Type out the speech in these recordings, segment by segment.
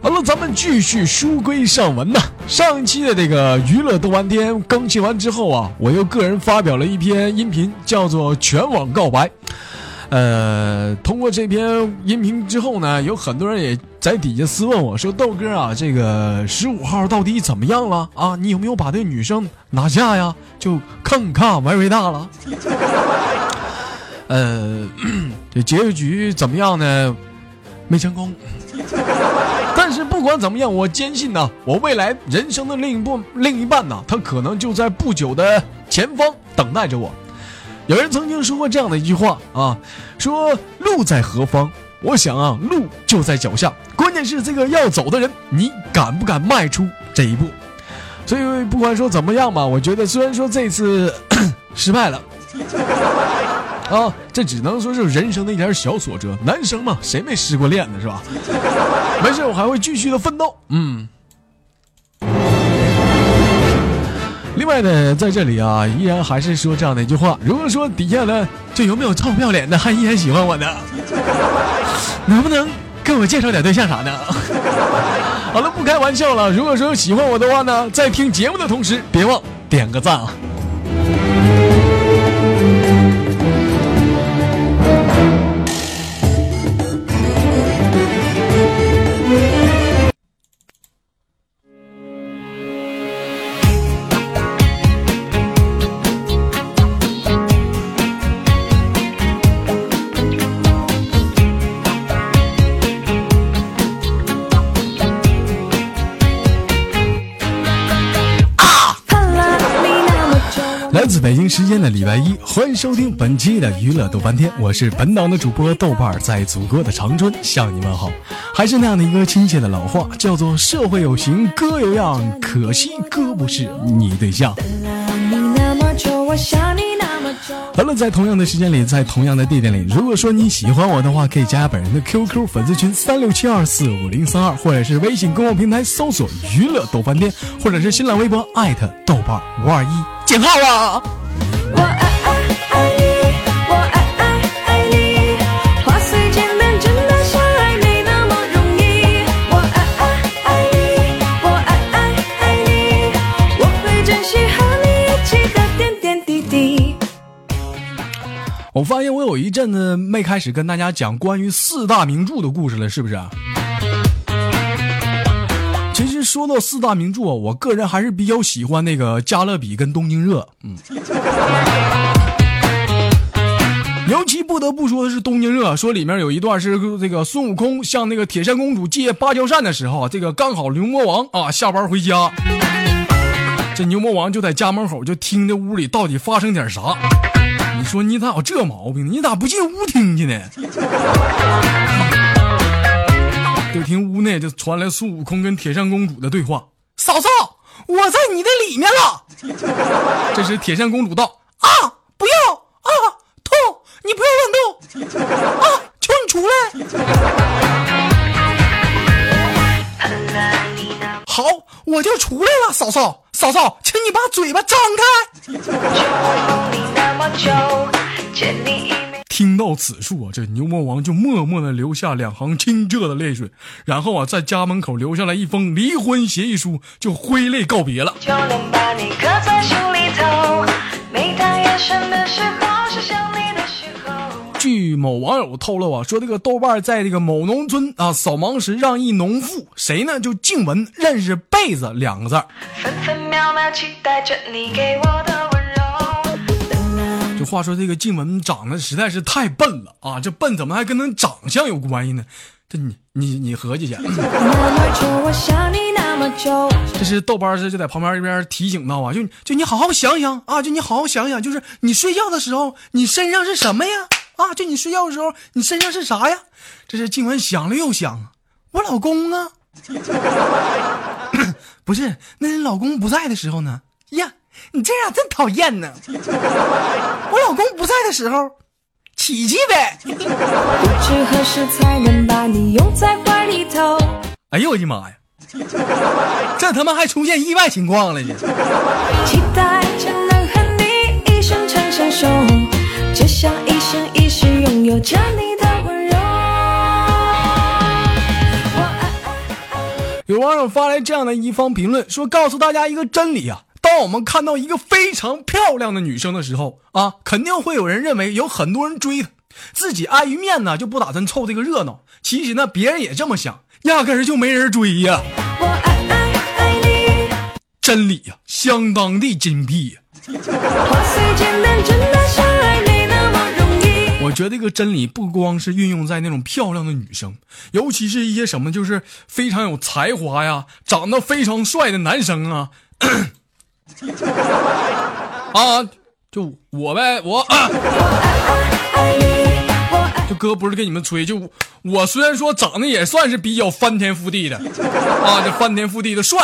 好了，咱们继续书归上文呐。上一期的这个娱乐豆瓣天更新完之后啊，我又个人发表了一篇音频，叫做《全网告白》。呃，通过这篇音频之后呢，有很多人也在底下私问我说：“豆哥啊，这个十五号到底怎么样了啊？你有没有把这女生拿下呀？就看看玩伟大了。”呃，这结局怎么样呢？没成功。但是不管怎么样，我坚信呢，我未来人生的另一部，另一半呢，他可能就在不久的前方等待着我。有人曾经说过这样的一句话啊，说路在何方？我想啊，路就在脚下，关键是这个要走的人，你敢不敢迈出这一步？所以不管说怎么样吧，我觉得虽然说这次 失败了。啊，这只能说是人生的一点小挫折。男生嘛，谁没失过恋呢，是吧？没事，我还会继续的奋斗。嗯。另外呢，在这里啊，依然还是说这样的一句话：如果说底下呢，就有没有臭不要脸的，还依然喜欢我的，能不能给我介绍点对象啥的？好了，不开玩笑了。如果说喜欢我的话呢，在听节目的同时，别忘点个赞啊。欢迎收听本期的娱乐豆瓣天，我是本档的主播豆瓣，在祖国的长春向你问好。还是那样的一个亲切的老话，叫做社会有形，哥有样，可惜哥不是你对象。好了，在同样的时间里，在同样的地点里，如果说你喜欢我的话，可以加本人的 QQ 粉丝群三六七二四五零三二，或者是微信公众平台搜索娱乐豆瓣天，或者是新浪微博艾特豆瓣五二一。井号啊！我爱有一阵子没开始跟大家讲关于四大名著的故事了，是不是？其实说到四大名著啊，我个人还是比较喜欢那个《加勒比》跟《东京热》。嗯，尤其不得不说的是《东京热》，说里面有一段是这个孙悟空向那个铁扇公主借芭蕉扇的时候，这个刚好牛魔王啊下班回家，这牛魔王就在家门口就听这屋里到底发生点啥。你说你咋有这毛病？你咋不进屋听去呢？就听屋内就传来孙悟空跟铁扇公主的对话：“嫂嫂，我在你的里面了。”这时铁扇公主道：“啊，不要啊，痛！你不要乱动啊，求你出来。”好，我就出来了，嫂嫂，嫂嫂，请你把嘴巴张开。听到此处啊，这牛魔王就默默的流下两行清澈的泪水，然后啊，在家门口留下了一封离婚协议书，就挥泪告别了。据据某网友透露啊，说这个豆瓣在这个某农村啊扫盲时，让一农妇谁呢就静雯认识被子两个字儿。分分秒秒期待着你给我的温柔。就话说这个静雯长得实在是太笨了啊！这笨怎么还跟她长相有关系呢？这你你你合计去。这是豆瓣是就在旁边一边提醒到啊，就就你好好想想啊，就你好好想想，就是你睡觉的时候，你身上是什么呀？啊，就你睡觉的时候，你身上是啥呀？这是静文想了又想，我老公啊，不是，那你老公不在的时候呢？呀，你这样真讨厌呢。我老公不在的时候，起起呗。何时才能把你拥在怀里头。哎呦我的妈呀！这他妈还出现意外情况了呢！期待着能和你一生长相守，就像一生一世拥有着你的温柔。有网友发来这样的一方评论，说：“告诉大家一个真理啊，当我们看到一个非常漂亮的女生的时候啊，肯定会有人认为有很多人追她，自己碍于面呢就不打算凑这个热闹。其实呢，别人也这么想，压根儿就没人追呀。我爱爱爱你，真理呀、相当的精辟呀、话我觉得这个真理不光是运用在那种漂亮的女生，尤其是一些什么就是非常有才华呀、长得非常帅的男生啊，啊，就我呗，我、哥不是跟你们吹，就我虽然说长得也算是比较翻天覆地的啊，这翻天覆地的帅，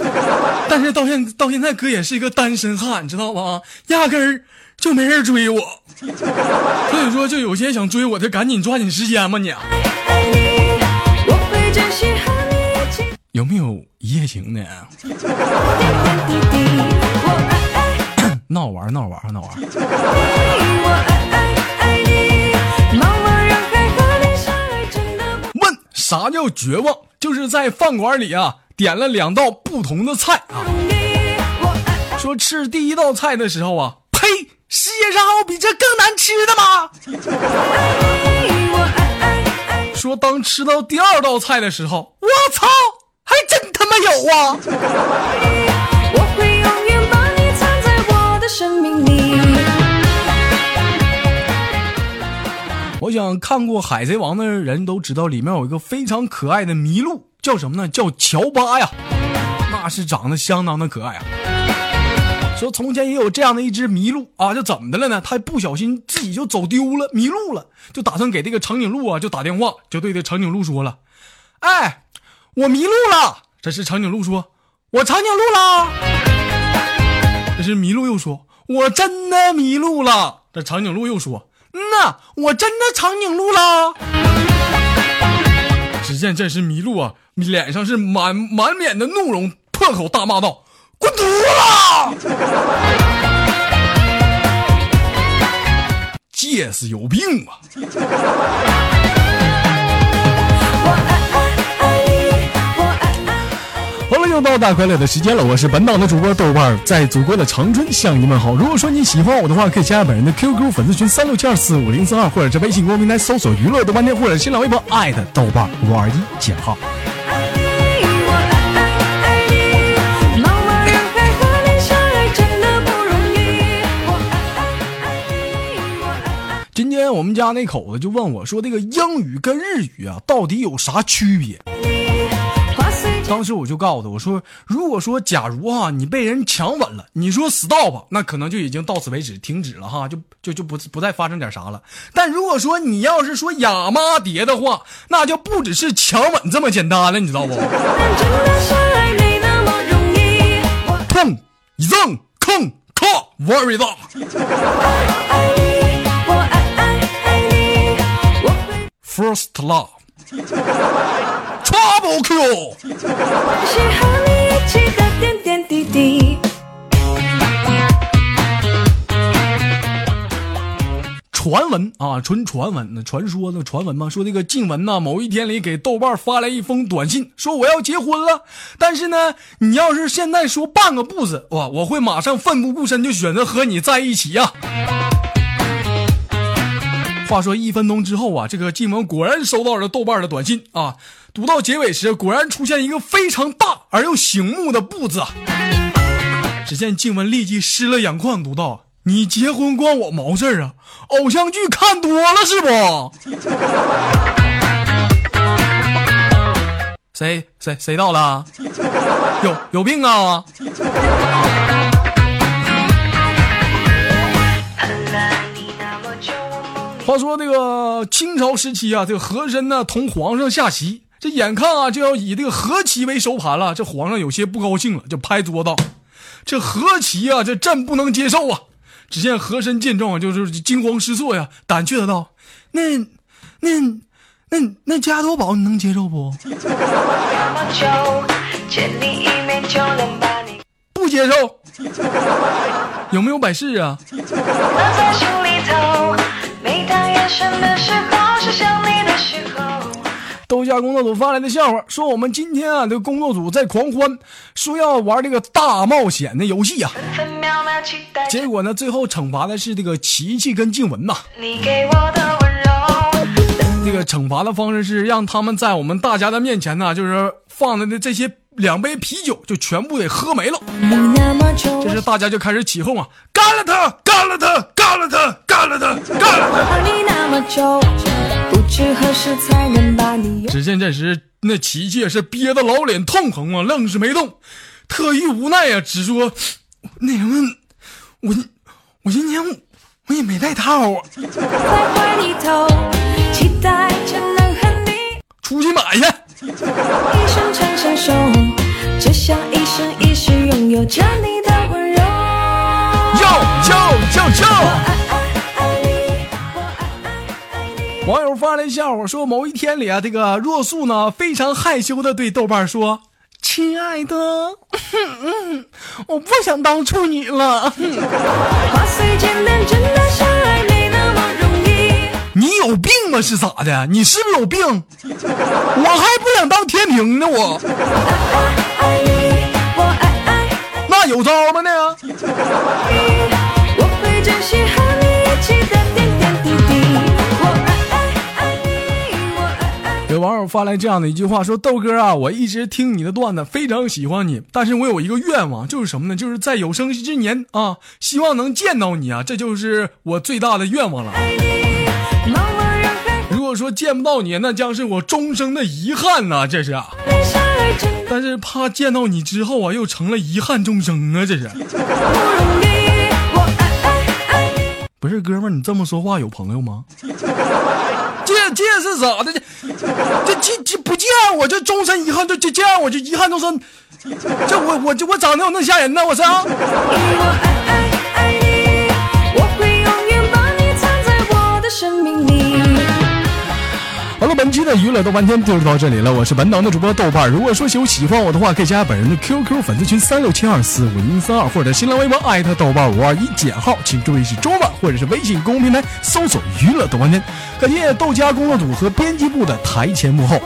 但是到现到现在哥也是一个单身汉，知道吧？压根儿就没人追我，所以说就有些想追我的，赶紧抓紧时间吧你。有没有一夜情的？闹玩闹玩闹玩啥叫绝望？就是在饭馆里啊，点了两道不同的菜啊，说吃第一道菜的时候啊，呸，世界上还有比这更难吃的吗？说当吃到第二道菜的时候，我操，还真他妈有啊！我会永远把你藏在我的生命里。我想看过《海贼王》的人都知道，里面有一个非常可爱的麋鹿，叫什么呢？叫乔巴呀，那是长得相当的可爱啊。说从前也有这样的一只麋鹿啊，就怎么的了呢？他不小心自己就走丢了，迷路了，就打算给这个长颈鹿啊就打电话，就对这长颈鹿说了：“哎，我迷路了。”这时长颈鹿说：“我长颈鹿了。”这时麋鹿又说：“我真的迷路了。”这长颈鹿又说：“嗯呐，我真的长颈鹿了。”只见这时麋鹿啊，脸上是满满脸的怒容，破口大骂道：“滚犊子！戒死有病吧！”又到大快乐的时间了，我是本档的主播豆瓣，在祖国的长春向你们好。如果说你喜欢我的话，可以加本人的 QQ 粉丝群三六七二四五零四二，或者是微信公众平台搜索娱乐豆瓣天，或者新浪微博艾特豆瓣五二一减号。爱你，我爱爱爱你，茫茫人海和你相爱真的不容易。我爱爱爱你，我爱爱今天我们家那口子就问我说：“这个英语跟日语啊，到底有啥区别。？”当时我就告诉他，我说：“如果说假如哈、你被人强吻了，你说 stop，那可能就已经到此为止，停止了哈，就就就不不再发生点啥了。但如果说你要是说亚麻蝶的话，那就不只是强吻这么简单了，你知道不？但真的相爱没那么容易。我痛一赠坑靠 very 大爱你，我爱爱爱你，我会 first love trouble Q。珍惜和你一起的点点滴滴。传闻啊，纯传闻，传说的传闻嘛，说这个静雯呢，某一天里给豆瓣发来一封短信，说我要结婚了，但是呢，你要是现在说半个不字，哇，我会马上奋不顾身就选择和你在一起呀、话说一分钟之后啊，这个静雯果然收到了豆瓣的短信啊。读到结尾时，果然出现一个非常大而又醒目的“不”字。只见静雯立即湿了眼眶，读道：“你结婚关我毛事儿啊？偶像剧看多了是不？”谁谁谁到了？有有病啊！话说这个清朝时期啊，这个和珅呢同皇上下棋，这眼看啊就要以这个和棋为收盘了，这皇上有些不高兴了，就拍桌道：“这和棋啊，这朕不能接受啊！”只见和珅见状啊，就是惊慌失措呀，胆怯的道：“那那那那加多宝你能接受不？”不接受，有没有百事啊？豆家工作组发来的笑话说，我们今天啊，这个工作组在狂欢，说要玩这个大冒险的游戏啊、结果呢，最后惩罚的是这个琪琪跟静雯呐。这个惩罚的方式是让他们在我们大家的面前呢，就是放的那这些两杯啤酒就全部给喝没了。这时大家就开始起哄啊，干了他，干了他，干了他，干了他，干了他。只见这时那琪琪是憋得老脸通红啊，愣是没动。特意无奈啊，只说那什么，我我今天我也没带套啊，出去买去。哟哟哟哟！笑话说，某一天里啊，这个若素呢非常害羞的对豆瓣说：“亲爱的，我不想当处女了。你有病吗？是咋的？你是不是有病？我还不想当天平呢，我。那有招吗呢？有网友发来这样的一句话说：“豆哥啊，我一直听你的段子，非常喜欢你，但是我有一个愿望，就是什么呢？就是在有生之年啊，希望能见到你啊，这就是我最大的愿望了。如果说见不到你，那将是我终生的遗憾呐、这是。但是怕见到你之后啊，又成了遗憾终生啊，这是。不是哥们儿，你这么说话有朋友吗？这这是咋的？这这这这不见我就终身遗憾，这这这样我就遗憾终身。这我我我长得有那么吓人呢？我是好了，本期的娱乐豆瓣天就是到这里了。我是本档的主播豆瓣儿。如果说有喜欢我的话，可以加本人的 QQ 粉丝群三六七二四五零三二，或者新浪微博艾特豆瓣五二一减号，请注意是中文，或者是微信公众平台搜索娱乐豆瓣天。感谢豆家工作组和编辑部的台前幕后。